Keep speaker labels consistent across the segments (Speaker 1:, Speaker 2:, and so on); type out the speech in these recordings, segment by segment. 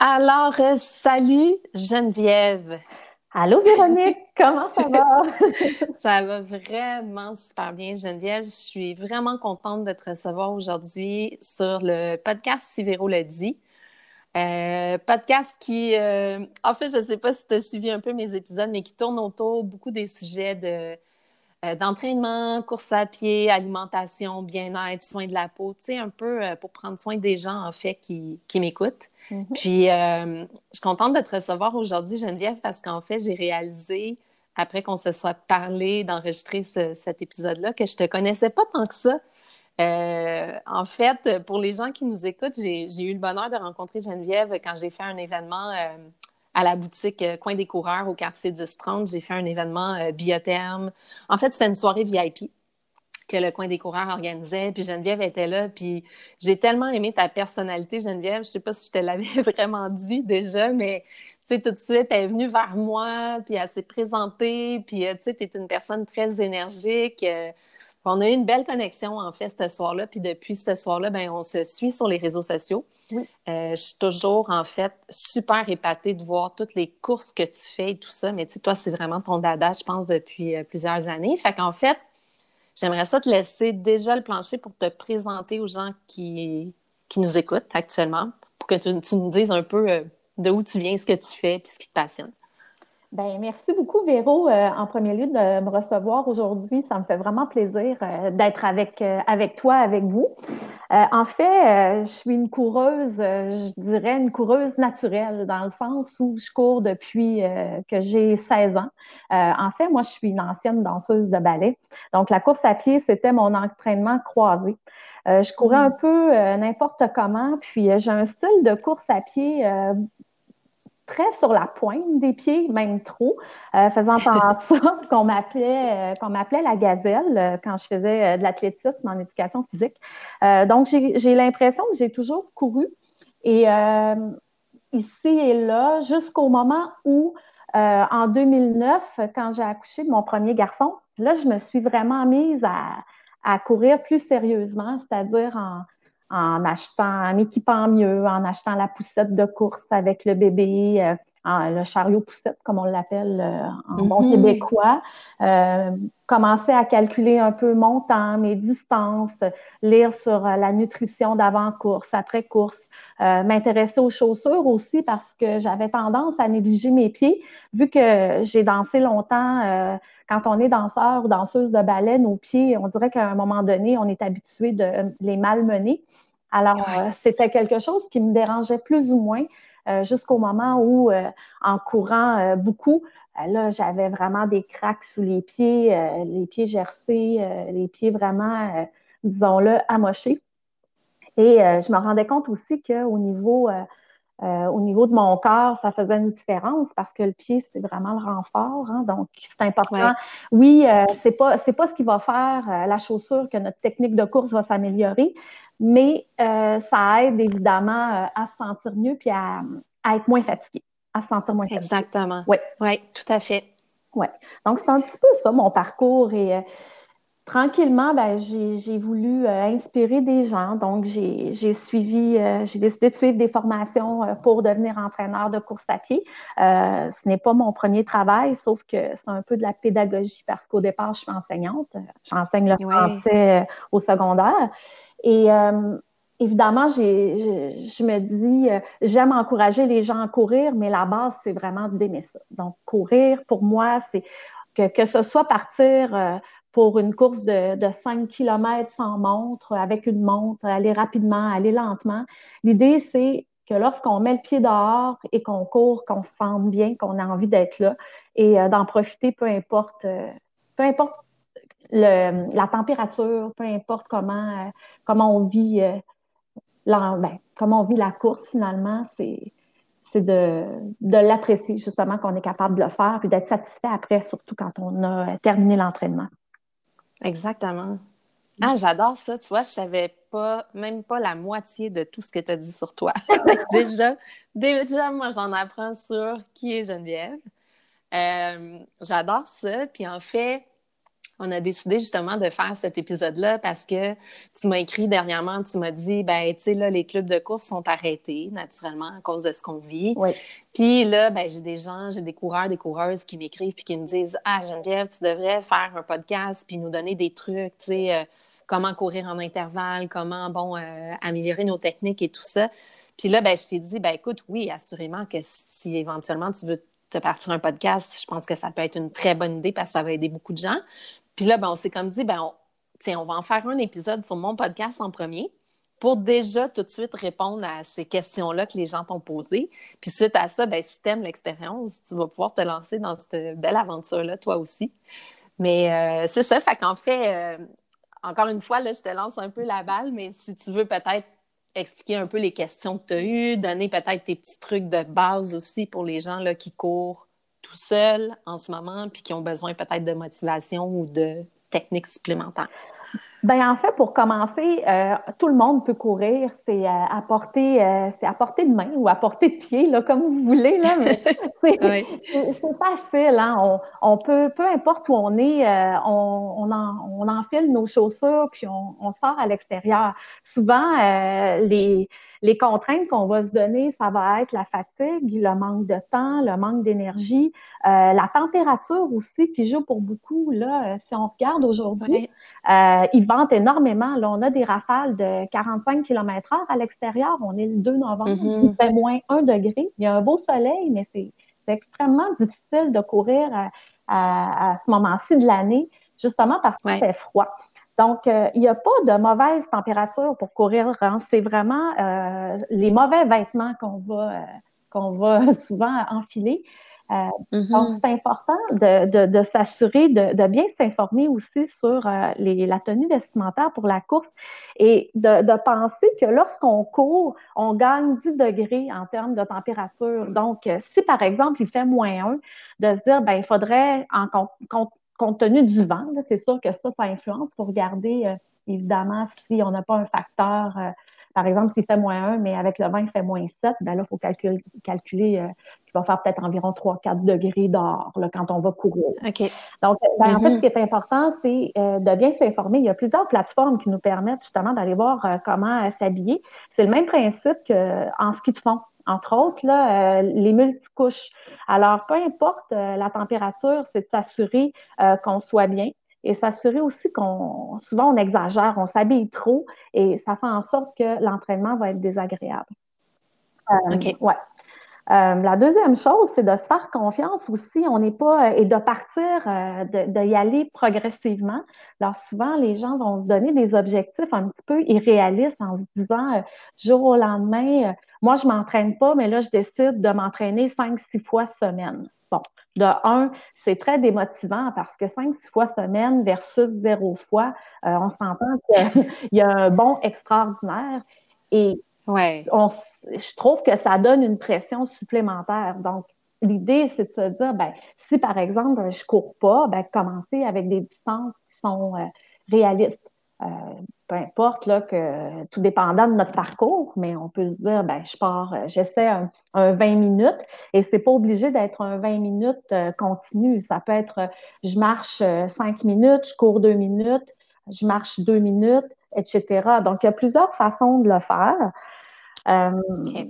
Speaker 1: Alors, euh, salut Geneviève.
Speaker 2: Allô Véronique, comment ça va?
Speaker 1: ça va vraiment super bien, Geneviève. Je suis vraiment contente de te recevoir aujourd'hui sur le podcast Si Véro le dit. Euh, podcast qui, euh, en fait, je ne sais pas si tu as suivi un peu mes épisodes, mais qui tourne autour beaucoup des sujets de euh, d'entraînement, course à pied, alimentation, bien-être, soins de la peau, tu sais, un peu euh, pour prendre soin des gens, en fait, qui, qui m'écoutent. Mm-hmm. Puis, euh, je suis contente de te recevoir aujourd'hui, Geneviève, parce qu'en fait, j'ai réalisé, après qu'on se soit parlé, d'enregistrer cet épisode-là, que je te connaissais pas tant que ça. en fait, pour les gens qui nous écoutent, j'ai eu le bonheur de rencontrer Geneviève quand j'ai fait un événement à la boutique euh, Coin des coureurs au quartier 10-30. J'ai fait un événement euh, biotherme. En fait, c'était une soirée VIP que le Coin des coureurs organisait. Puis Geneviève était là. Puis j'ai tellement aimé ta personnalité, Geneviève. Je sais pas si je te l'avais vraiment dit déjà, mais tu sais, tout de suite, elle est venue vers moi, puis elle s'est présentée. Puis euh, tu sais, tu es une personne très énergique. On a eu une belle connexion, en fait, ce soir-là. Puis depuis ce soir-là, ben, on se suit sur les réseaux sociaux. Euh, je suis toujours, en fait, super épatée de voir toutes les courses que tu fais et tout ça. Mais tu sais, toi, c'est vraiment ton dada, je pense, depuis euh, plusieurs années. Fait qu'en fait, j'aimerais ça te laisser déjà le plancher pour te présenter aux gens qui, qui nous écoutent actuellement, pour que tu, nous dises un peu euh, de où tu viens, ce que tu fais et ce qui te passionne.
Speaker 2: Ben, merci beaucoup, Véro, euh, en premier lieu, de me recevoir aujourd'hui. Ça me fait vraiment plaisir euh, d'être avec, euh, avec toi, avec vous. en fait, je suis une coureuse, je dirais une coureuse naturelle, dans le sens où je cours depuis que j'ai 16 ans. en fait, moi, je suis une ancienne danseuse de ballet. Donc, la course à pied, c'était mon entraînement croisé. je courais mmh. un peu n'importe comment, puis j'ai un style de course à pied très sur la pointe des pieds, même trop, euh, faisant en sorte qu'on m'appelait euh, qu'on m'appelait la gazelle euh, quand je faisais de l'athlétisme en éducation physique. donc, j'ai l'impression que j'ai toujours couru. Et ici et là, jusqu'au moment où, en 2009, quand j'ai accouché de mon premier garçon, là, je me suis vraiment mise à, à courir plus sérieusement, c'est-à-dire en, en achetant, en équipant mieux, en achetant la poussette de course avec le bébé, euh, le chariot poussette, comme on l'appelle euh, en bon mm-hmm. québécois. Euh, commencer à calculer un peu mon temps, mes distances, lire sur la nutrition d'avant-course, après-course, m'intéresser aux chaussures aussi parce que j'avais tendance à négliger mes pieds, vu que j'ai dansé longtemps quand on est danseur ou danseuse de ballet, nos pieds, on dirait qu'à un moment donné, on est habitué de les malmener. Alors, euh, c'était quelque chose qui me dérangeait plus ou moins euh, jusqu'au moment où, euh, en courant beaucoup, là, j'avais vraiment des craques sous les pieds, les pieds gercés, les pieds vraiment, disons-le, amochés. Et je me rendais compte aussi qu'au niveau euh, au niveau de mon corps, ça faisait une différence parce que le pied, c'est vraiment le renfort. Hein, donc, c'est important. Oui, euh, c'est pas c'est pas ce qui va faire euh, la chaussure que notre technique de course va s'améliorer, mais ça aide évidemment à se sentir mieux puis à, être moins fatigué, à se sentir moins fatigué.
Speaker 1: Exactement. Oui, ouais, tout à fait.
Speaker 2: Oui. Donc, c'est un petit peu ça, mon parcours. Et tranquillement, ben, j'ai voulu euh, inspirer des gens. Donc, j'ai suivi, euh, j'ai décidé de suivre des formations euh, pour devenir entraîneur de course à pied. ce n'est pas mon premier travail, sauf que c'est un peu de la pédagogie parce qu'au départ, je suis enseignante. J'enseigne le français au secondaire. Et évidemment, je me dis, j'aime encourager les gens à courir, mais la base, c'est vraiment d'aimer ça. Donc, courir, pour moi, c'est que, que ce soit partir pour une course de, de 5 km sans montre, avec une montre, aller rapidement, aller lentement. L'idée, c'est que lorsqu'on met le pied dehors et qu'on court, qu'on se sente bien, qu'on a envie d'être là et euh, d'en profiter, peu importe, euh, peu importe la température, peu importe comment, euh, on vit la, ben, comment on vit la course finalement, c'est c'est de, de l'apprécier justement qu'on est capable de le faire et d'être satisfait après, surtout quand on a terminé l'entraînement.
Speaker 1: Exactement. Ah, j'adore ça. Tu vois, je savais pas, même pas la moitié de tout ce que tu as dit sur toi. déjà, déjà, moi, j'en apprends sur qui est Geneviève. Euh, j'adore ça. Puis en fait, on a décidé justement de faire cet épisode-là parce que tu m'as écrit dernièrement, tu m'as dit, ben, tu sais, là, les clubs de course sont arrêtés, naturellement, à cause de ce qu'on vit.
Speaker 2: Oui.
Speaker 1: Puis là, ben, j'ai des gens, j'ai des coureurs, des coureuses qui m'écrivent puis qui me disent, ah, Geneviève, tu devrais faire un podcast puis nous donner des trucs, tu sais, euh, comment courir en intervalle, comment, bon, euh, améliorer nos techniques et tout ça. Puis là, ben, je t'ai dit, ben, écoute, oui, assurément que si éventuellement tu veux te partir un podcast, je pense que ça peut être une très bonne idée parce que ça va aider beaucoup de gens. Puis là, ben, on s'est comme dit, ben, on, on va en faire un épisode sur mon podcast en premier pour déjà tout de suite répondre à ces questions-là que les gens t'ont posées. Puis suite à ça, ben, si tu aimes l'expérience, tu vas pouvoir te lancer dans cette belle aventure-là, toi aussi. Mais euh, c'est ça, fait qu'en fait, euh, encore une fois, là, je te lance un peu la balle, mais si tu veux peut-être expliquer un peu les questions que tu as eues, donner peut-être tes petits trucs de base aussi pour les gens là, qui courent tout seuls en ce moment, puis qui ont besoin peut-être de motivation ou de techniques supplémentaires?
Speaker 2: Ben en fait, pour commencer, euh, tout le monde peut courir. C'est euh, à portée, euh, c'est à portée de main ou à portée de pied, là, comme vous voulez. Là, mais c'est, facile. Hein? On, on, peut, peu importe où on est, on, on, en, on enfile nos chaussures puis on, on sort à l'extérieur. Souvent, les les contraintes qu'on va se donner, ça va être la fatigue, le manque de temps, le manque d'énergie, euh, la température aussi qui joue pour beaucoup. Là, euh, si on regarde aujourd'hui, euh, il vente énormément. Là, on a des rafales de 45 km/h à l'extérieur. On est le 2 novembre, mm-hmm. il fait moins 1 degré. Il y a un beau soleil, mais c'est extrêmement difficile de courir à, ce moment-ci de l'année, justement parce qu'il fait froid. Donc, euh, il n'y a pas de mauvaise température pour courir. Hein. C'est vraiment euh, les mauvais vêtements qu'on va, euh, qu'on va souvent enfiler. Mm-hmm. Donc, c'est important de, de, s'assurer de, de, bien s'informer aussi sur les, la tenue vestimentaire pour la course et de, penser que lorsqu'on court, on gagne 10 degrés en termes de température. Donc, si par exemple, il fait moins 1, de se dire, ben, il faudrait en compte, tenu du vent, c'est sûr que ça, ça influence. Il faut regarder, euh, évidemment, si on n'a pas un facteur, euh, par exemple, s'il fait moins 1, mais avec le vent, il fait moins 7, ben là, il faut calculer, calculer euh, qu'il va faire peut-être environ 3-4 degrés dehors quand on va courir.
Speaker 1: OK.
Speaker 2: Donc, ben, en fait, ce mm-hmm. qui est important, c'est de bien s'informer. Il y a plusieurs plateformes qui nous permettent justement d'aller voir comment s'habiller. C'est le même principe qu'en ski de fond entre autres, là, euh, les multicouches. Alors, peu importe euh, la température, c'est de s'assurer euh, qu'on soit bien et s'assurer aussi qu'on, souvent on exagère, on s'habille trop et ça fait en sorte que l'entraînement va être désagréable.
Speaker 1: OK.
Speaker 2: Ouais. Euh, la deuxième chose, c'est de se faire confiance aussi. On n'est pas et de partir, euh, de, aller progressivement. Alors souvent, les gens vont se donner des objectifs un petit peu irréalistes en se disant euh, jour au lendemain, moi je m'entraîne pas, mais là je décide de m'entraîner cinq, six fois semaine. Bon, de un, c'est très démotivant parce que cinq, six fois semaine versus zéro fois, on s'entend qu'il y a un bon extraordinaire. Et Je trouve que ça donne une pression supplémentaire. Donc, l'idée, c'est de se dire, ben, si par exemple, je cours pas, ben, commencer avec des distances qui sont euh, réalistes. Euh, peu importe, là, que tout dépendant de notre parcours, mais on peut se dire, ben, je pars, euh, j'essaie un, 20 minutes et c'est pas obligé d'être un 20 minutes continu. Ça peut être, je marche 5 minutes, je cours 2 minutes, je marche 2 minutes, etc. Donc, il y a plusieurs façons de le faire. Euh,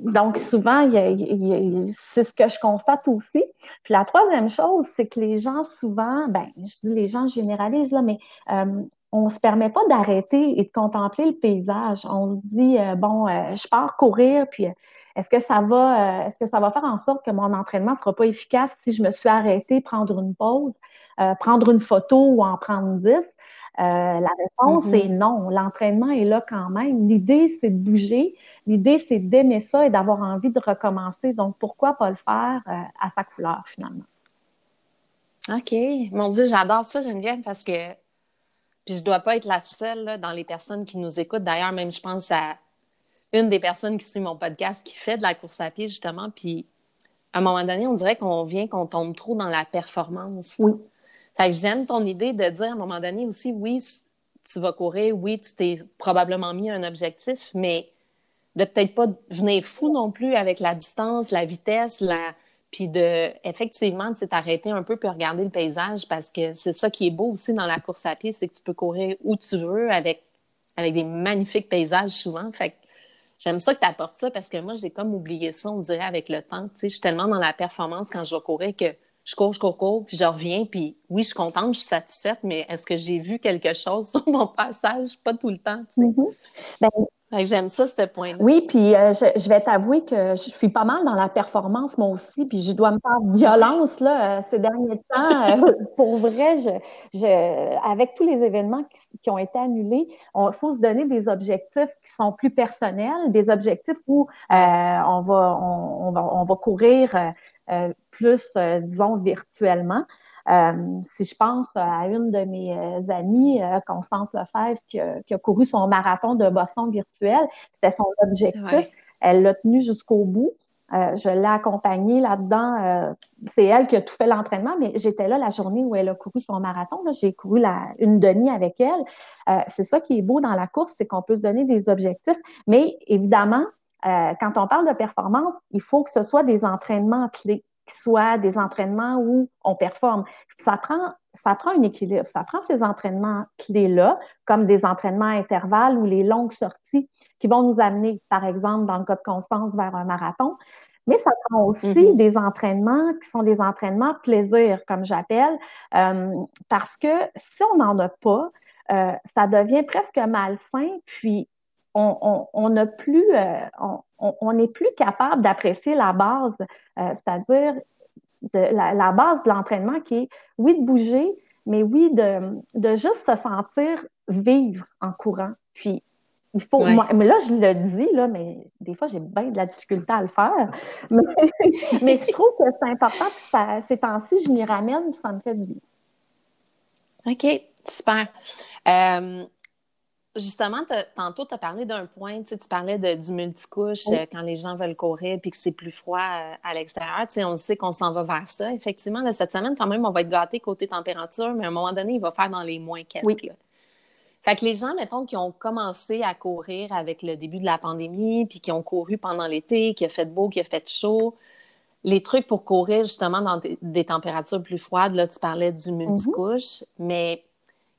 Speaker 2: donc, souvent, c'est ce que je constate aussi. Puis la troisième chose, c'est que les gens, souvent, ben, je dis les gens généralisent, là, mais euh, on ne se permet pas d'arrêter et de contempler le paysage. On se dit, euh, bon, je pars courir, puis est-ce que ça va, est-ce que ça va faire en sorte que mon entraînement ne sera pas efficace si je me suis arrêtée, prendre une pause, prendre une photo ou en prendre dix? Euh, la réponse mm-hmm. est non. L'entraînement est là quand même. L'idée, c'est de bouger. L'idée, c'est d'aimer ça et d'avoir envie de recommencer. Donc, pourquoi pas le faire euh, à sa couleur, finalement?
Speaker 1: OK. Mon Dieu, j'adore ça, Geneviève, parce que puis je dois pas être la seule dans les personnes qui nous écoutent. D'ailleurs, même je pense à une des personnes qui suit mon podcast qui fait de la course à pied, justement. Puis à un moment donné, on dirait qu'on vient qu'on tombe trop dans la performance.
Speaker 2: Oui.
Speaker 1: Fait que j'aime ton idée de dire à un moment donné aussi, oui, tu vas courir, oui, tu t'es probablement mis un objectif, mais de peut-être pas venir fou non plus avec la distance, la vitesse, la puis de effectivement tu t'arrêter un peu puis regarder le paysage parce que c'est ça qui est beau aussi dans la course à pied, c'est que tu peux courir où tu veux avec, avec des magnifiques paysages souvent. Fait que j'aime ça que tu apportes ça parce que moi, j'ai comme oublié ça, on dirait, avec le temps. Je suis tellement dans la performance quand je vais courir que je cours, je cours, cours, puis je reviens, puis oui, je suis contente, je suis satisfaite, mais est-ce que j'ai vu quelque chose sur mon passage? Pas tout le temps, tu sais. Mm-hmm. Ben, J'aime ça, ce point-là.
Speaker 2: Oui, puis euh, je, vais t'avouer que je suis pas mal dans la performance, moi aussi, puis je dois me faire violence là, euh, ces derniers temps. Euh, pour vrai, je, avec tous les événements qui, ont été annulés, il faut se donner des objectifs qui sont plus personnels, des objectifs où on, va, on, va, on va courir plus, disons, virtuellement. Euh, si je pense à une de mes euh, amies, euh, Constance Lefebvre, qui, qui, a couru son marathon de Boston virtuel, c'était son objectif. Elle l'a tenu jusqu'au bout. je l'ai accompagnée là-dedans. c'est elle qui a tout fait l'entraînement, mais j'étais là la journée où elle a couru son marathon. J'ai couru la, une demi avec elle. c'est ça qui est beau dans la course, c'est qu'on peut se donner des objectifs. Mais évidemment, quand on parle de performance, il faut que ce soit des entraînements clés qui soient des entraînements où on performe. Ça prend, ça prend un équilibre. Ça prend ces entraînements clés-là, comme des entraînements intervalles ou les longues sorties qui vont nous amener, par exemple, dans le cas de Constance, vers un marathon. Mais ça prend aussi mm-hmm. des entraînements qui sont des entraînements plaisir, comme j'appelle, euh, parce que si on n'en a pas, euh, ça devient presque malsain, puis on n'a plus, euh, on n'est plus capable d'apprécier la base, euh, c'est-à-dire la, base de l'entraînement qui est, oui, de bouger, mais oui, de, de juste se sentir vivre en courant. Puis, il faut. mais là, je le dis, là, mais des fois, j'ai bien de la difficulté à le faire. Mais, je trouve que c'est important, puis ces temps-ci, je m'y ramène, puis ça me fait du bien.
Speaker 1: OK, super. Euh, Justement, tantôt, tu as parlé d'un point, tu parlais de, du multicouche euh, quand les gens veulent courir puis que c'est plus froid euh, à l'extérieur. On sait qu'on s'en va vers ça. Effectivement, cette semaine, quand même, on va être gâté côté température, mais à un moment donné, il va faire dans les moins quelques. Fait que les gens, mettons, qui ont commencé à courir avec le début de la pandémie, puis qui ont couru pendant l'été, qui a fait beau, qui a fait chaud, les trucs pour courir justement dans des, températures plus froides, là, tu parlais du mm-hmm. multicouche, mais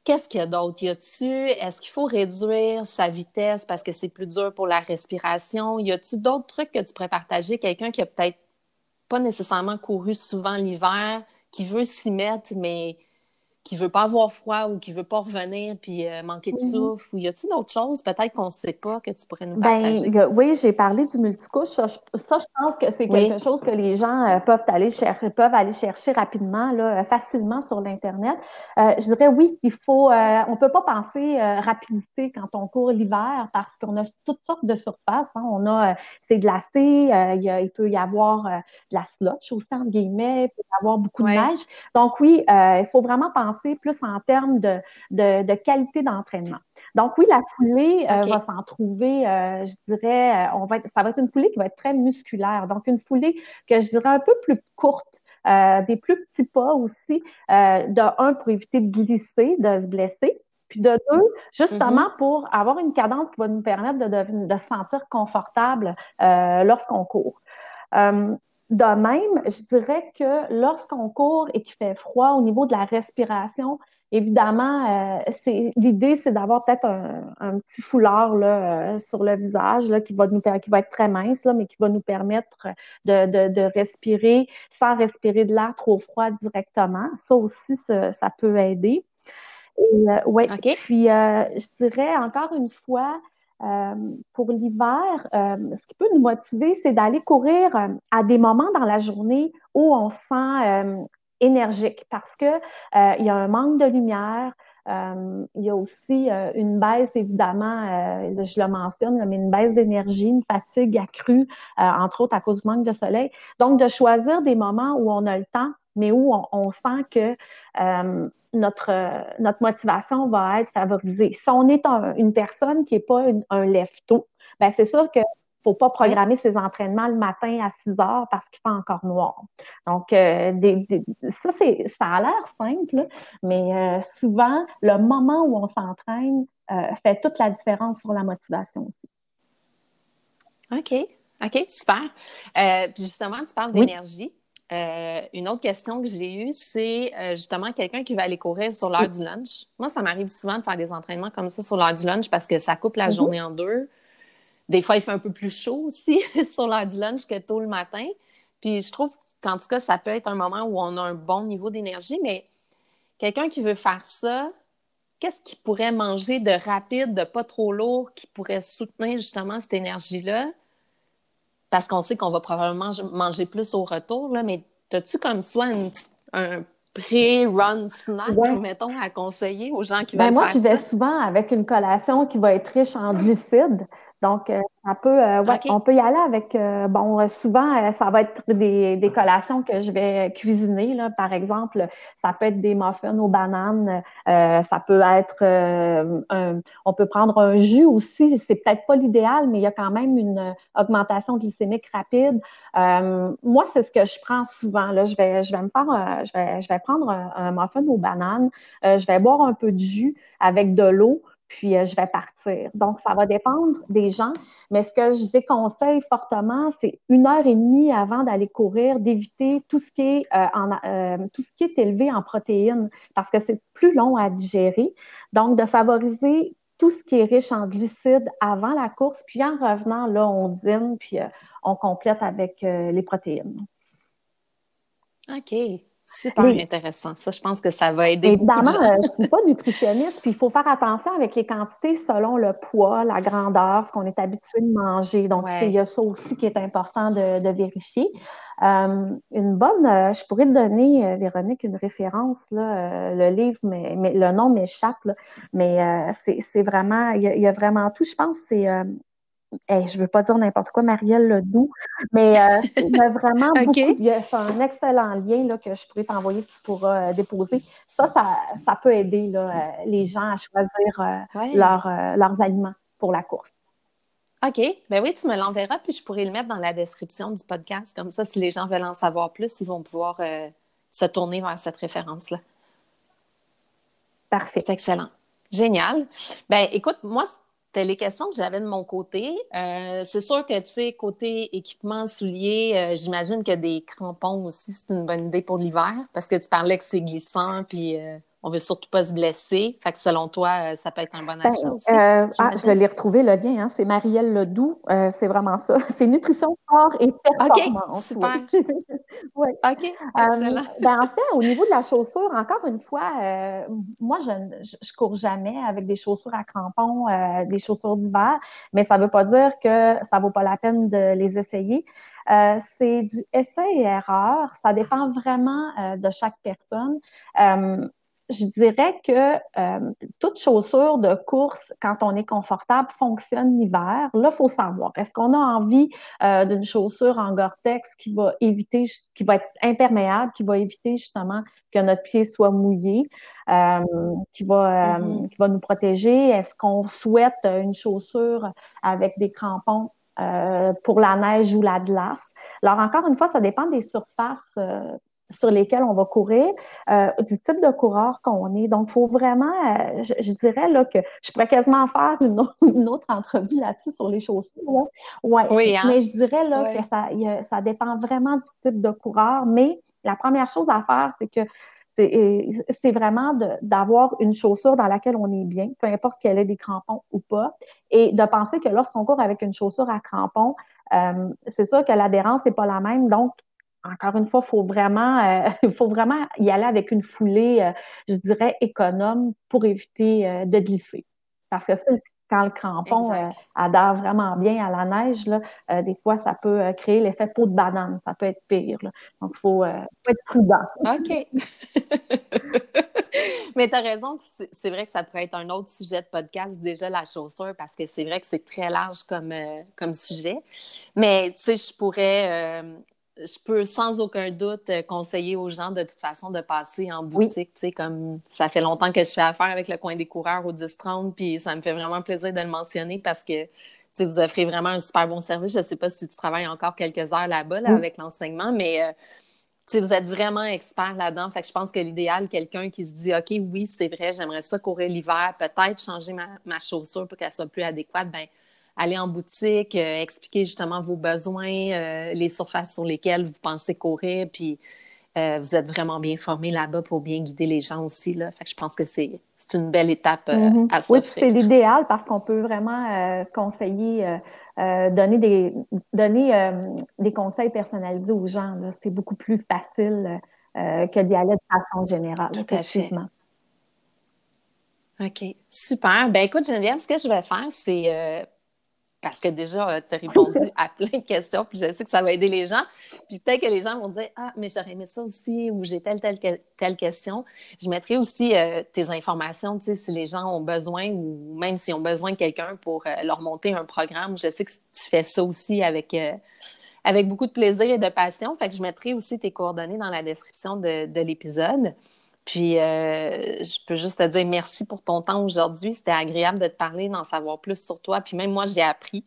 Speaker 1: Qu'est-ce qu'il y a d'autre? Y a-tu, est-ce qu'il faut réduire sa vitesse parce que c'est plus dur pour la respiration? Y a-tu d'autres trucs que tu pourrais partager? Quelqu'un qui a peut-être pas nécessairement couru souvent l'hiver, qui veut s'y mettre, mais qui veut pas avoir froid ou qui veut pas revenir puis euh, manquer de souffle? Ou y a-t-il d'autres choses peut-être qu'on ne sait pas que tu pourrais nous ben, partager?
Speaker 2: oui, j'ai parlé du multicouche. Ça, je, pense que c'est quelque chose que les gens euh, peuvent, aller chercher, peuvent aller chercher rapidement, là, facilement sur l'Internet. Euh, je dirais oui, il faut, on peut pas penser rapidité quand on court l'hiver parce qu'on a toutes sortes de surfaces. Hein. On a, c'est glacé, il, y a, il peut y avoir de la slotch aussi, entre guillemets, il peut y avoir beaucoup de neige. Donc oui, il faut vraiment penser plus en termes de, de, qualité d'entraînement. Donc oui, la foulée euh, va s'en trouver, euh, je dirais, euh, on va ça va être une foulée qui va être très musculaire. Donc une foulée que je dirais un peu plus courte, des plus petits pas aussi, de un pour éviter de glisser, de se blesser. Puis de deux, justement mm-hmm. pour avoir une cadence qui va nous permettre de, de, se sentir confortable lorsqu'on court. De même, je dirais que lorsqu'on court et qu'il fait froid au niveau de la respiration, évidemment, euh, l'idée, c'est d'avoir peut-être un, petit foulard là, euh, sur le visage là, qui va nous qui va être très mince, là, mais qui va nous permettre de, de, respirer sans respirer de l'air trop froid directement. Ça aussi, ça, peut aider. Et, euh, ouais. Puis, je dirais encore une fois, euh, pour l'hiver, euh, ce qui peut nous motiver, c'est d'aller courir euh, à des moments dans la journée où on se sent énergique parce que il y a un manque de lumière. il y a aussi une baisse, évidemment, je le mentionne, mais une baisse d'énergie, une fatigue accrue, entre autres à cause du manque de soleil. Donc, de choisir des moments où on a le temps, mais où on, sent que notre, notre motivation va être favorisée. Si on est une personne qui n'est pas un lève-tôt, ben c'est sûr que faut pas programmer ses entraînements le matin à 6 heures parce qu'il fait encore noir. Donc, euh, ça, c'est, ça a l'air simple, mais euh, souvent, le moment où on s'entraîne euh, fait toute la différence sur la motivation aussi.
Speaker 1: OK. OK, super. puis justement, tu parles d'énergie. Euh, une autre question que j'ai eue, c'est euh, justement quelqu'un qui va aller courir sur l'heure du lunch. Moi, ça m'arrive souvent de faire des entraînements comme ça sur l'heure du lunch parce que ça coupe la mhm. journée en deux. Des fois, il fait un peu plus chaud aussi sur l'heure du lunch que tôt le matin. Puis je trouve qu'en tout cas, ça peut être un moment où on a un bon niveau d'énergie, mais quelqu'un qui veut faire ça, qu'est-ce qu'il pourrait manger de rapide, de pas trop lourd, qui pourrait soutenir justement cette énergie-là? Parce qu'on sait qu'on va probablement manger plus au retour, là, mais as-tu comme soit un pré-run snack, mettons, à conseiller aux gens qui ben, veulent
Speaker 2: moi,
Speaker 1: faire
Speaker 2: je vais souvent avec une collation qui va être riche en glucides. Donc, euh, ça peut, euh, ouais, on peut y aller avec, euh, bon, souvent, ça va être des, des, collations que je vais cuisiner, là, par exemple, ça peut être des muffins aux bananes, ça peut être, un, on peut prendre un jus aussi, c'est peut-être pas l'idéal, mais il y a quand même une augmentation glycémique rapide. moi, c'est ce que je prends souvent, là, je vais, je vais me faire, je vais, je vais prendre un, un muffin aux bananes, je vais boire un peu de jus avec de l'eau, puis euh, je vais partir. Donc, ça va dépendre des gens, mais ce que je déconseille fortement, c'est une heure et demie avant d'aller courir, d'éviter tout ce qui est euh, euh, tout ce qui est élevé en protéines, parce que c'est plus long à digérer. Donc, de favoriser tout ce qui est riche en glucides avant la course, puis en revenant, là, on dîne, puis on complète avec les protéines.
Speaker 1: OK. Super intéressant. Ça, je pense que ça va aider.
Speaker 2: Évidemment, je ne suis pas nutritionniste, puis il faut faire attention avec les quantités selon le poids, la grandeur, ce qu'on est habitué de manger. Donc, il y a ça aussi qui est important de, vérifier. Euh, une bonne, euh, je pourrais te donner, euh, Véronique, une référence, là, le livre, mais, le nom m'échappe, mais c'est vraiment, il y, a vraiment tout. Je pense que c'est je je veux pas dire n'importe quoi, Marielle Ledoux, mais euh, il y a vraiment beaucoup. Il y a, c'est un excellent lien là, que je pourrais t'envoyer, que tu pourras euh, déposer. Ça, ça, peut aider là, euh, les gens à choisir leurs aliments pour la course.
Speaker 1: OK. Ben oui, tu me l'enverras, puis je pourrais le mettre dans la description du podcast. Comme ça, si les gens veulent en savoir plus, ils vont pouvoir se tourner vers cette référence-là.
Speaker 2: Parfait.
Speaker 1: C'est excellent. Génial. Ben écoute, moi, les questions que j'avais de mon côté. Euh, c'est sûr que, tu sais, côté équipement, souliers, euh, j'imagine que des crampons aussi, c'est une bonne idée pour l'hiver parce que tu parlais que c'est glissant, puis euh, on veut surtout pas se blesser. Fait que selon toi, euh, ça peut être un bon ben, achat aussi.
Speaker 2: Euh, ah, je l'ai retrouvé le lien, hein, c'est Marielle Ledoux, euh, c'est vraiment ça. C'est nutrition, sport et performance.
Speaker 1: OK, super. ouais. OK, excellent.
Speaker 2: ben, en fait, au niveau de la chaussure, encore une fois, moi, je, je, cours jamais avec des chaussures à crampons, des chaussures d'hiver, mais ça veut pas dire que ça vaut pas la peine de les essayer. c'est du essai et erreur. Ça dépend vraiment de chaque personne je dirais que euh, toute chaussure de course, quand on est confortable, fonctionne l'hiver. Là, il faut savoir, est-ce qu'on a envie euh, d'une chaussure en Gore-Tex qui va éviter, qui va être imperméable, qui va éviter justement que notre pied soit mouillé, euh, qui, va, mm-hmm. qui va nous protéger? Est-ce qu'on souhaite une chaussure avec des crampons pour la neige ou la glace? Alors, encore une fois, ça dépend des surfaces sur lesquels on va courir, euh, du type de coureur qu'on est. Donc, il faut vraiment, euh, je, dirais là, que je pourrais quasiment faire une autre, entrevue là-dessus sur les chaussures. Là. Ouais. Oui, hein? Mais je dirais là, que ça, ça dépend vraiment du type de coureur. Mais la première chose à faire, c'est que c'est vraiment d'avoir une chaussure dans laquelle on est bien, peu importe qu'elle ait des crampons ou pas, et de penser que lorsqu'on court avec une chaussure à crampons, euh, c'est sûr que l'adhérence n'est pas la même, donc encore une fois, il faut vraiment, euh, faut vraiment y aller avec une foulée, euh, je dirais, économe pour éviter euh, de glisser. Parce que quand le crampon adhère vraiment bien à la neige, là, des fois, ça peut créer l'effet peau de banane. Ça peut être pire. Donc, il faut, être prudent.
Speaker 1: OK. Mais tu as raison, c'est vrai que ça pourrait être un autre sujet de podcast, déjà la chaussure, parce que c'est vrai que c'est très large comme, comme sujet. Mais tu sais, je pourrais je peux sans aucun doute euh, conseiller aux gens de toute façon de passer en boutique, tu sais, comme ça fait longtemps que je fais affaire avec le coin des coureurs au 10-30, puis ça me fait vraiment plaisir de le mentionner parce que tu vous offrez vraiment un super bon service. Je ne sais pas si tu travailles encore quelques heures là-bas là, avec l'enseignement, mais euh, tu vous êtes vraiment expert là-dedans. Fait que je pense que l'idéal, quelqu'un qui se dit OK, oui, c'est vrai, j'aimerais ça courir l'hiver, peut-être changer ma, ma chaussure pour qu'elle soit plus adéquate, ben aller en boutique, expliquer justement vos besoins, les surfaces sur lesquelles vous pensez courir, puis euh, vous êtes vraiment bien formé là-bas pour bien guider les gens aussi. Là. Fait je pense que c'est une belle étape euh, mm-hmm. à
Speaker 2: Oui, c'est l'idéal parce qu'on peut vraiment euh, conseiller, donner, des, donner des conseils personnalisés aux gens. C'est beaucoup plus facile que d'y aller de façon générale.
Speaker 1: Tout à fait. OK, super. Ben écoute, Geneviève, ce que je vais faire, c'est parce que déjà, euh, tu as répondu à plein de questions, puis je sais que ça va aider les gens. Puis peut-être que les gens vont dire Ah, mais j'aurais aimé ça aussi, ou j'ai telle, telle, telle question. Je mettrai aussi euh, tes informations, tu sais, si les gens ont besoin, ou même s'ils ont besoin de quelqu'un pour euh, leur monter un programme. Je sais que tu fais ça aussi avec, avec beaucoup de plaisir et de passion. Fait que je mettrai aussi tes coordonnées dans la description de, de l'épisode. Puis, euh, je peux juste te dire merci pour ton temps aujourd'hui. C'était agréable de te parler, d'en savoir plus sur toi. Puis même moi, j'ai appris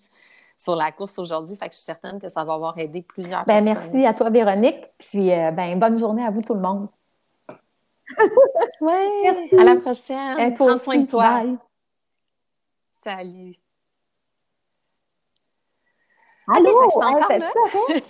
Speaker 1: sur la course aujourd'hui. Fait que je suis certaine que ça va avoir aidé plusieurs
Speaker 2: ben, personnes. Merci à toi, Véronique. Puis, euh, ben, bonne journée à vous, tout le monde.
Speaker 1: oui, à la prochaine. Prends soin de toi. Salut.
Speaker 2: Allô, je suis encore là.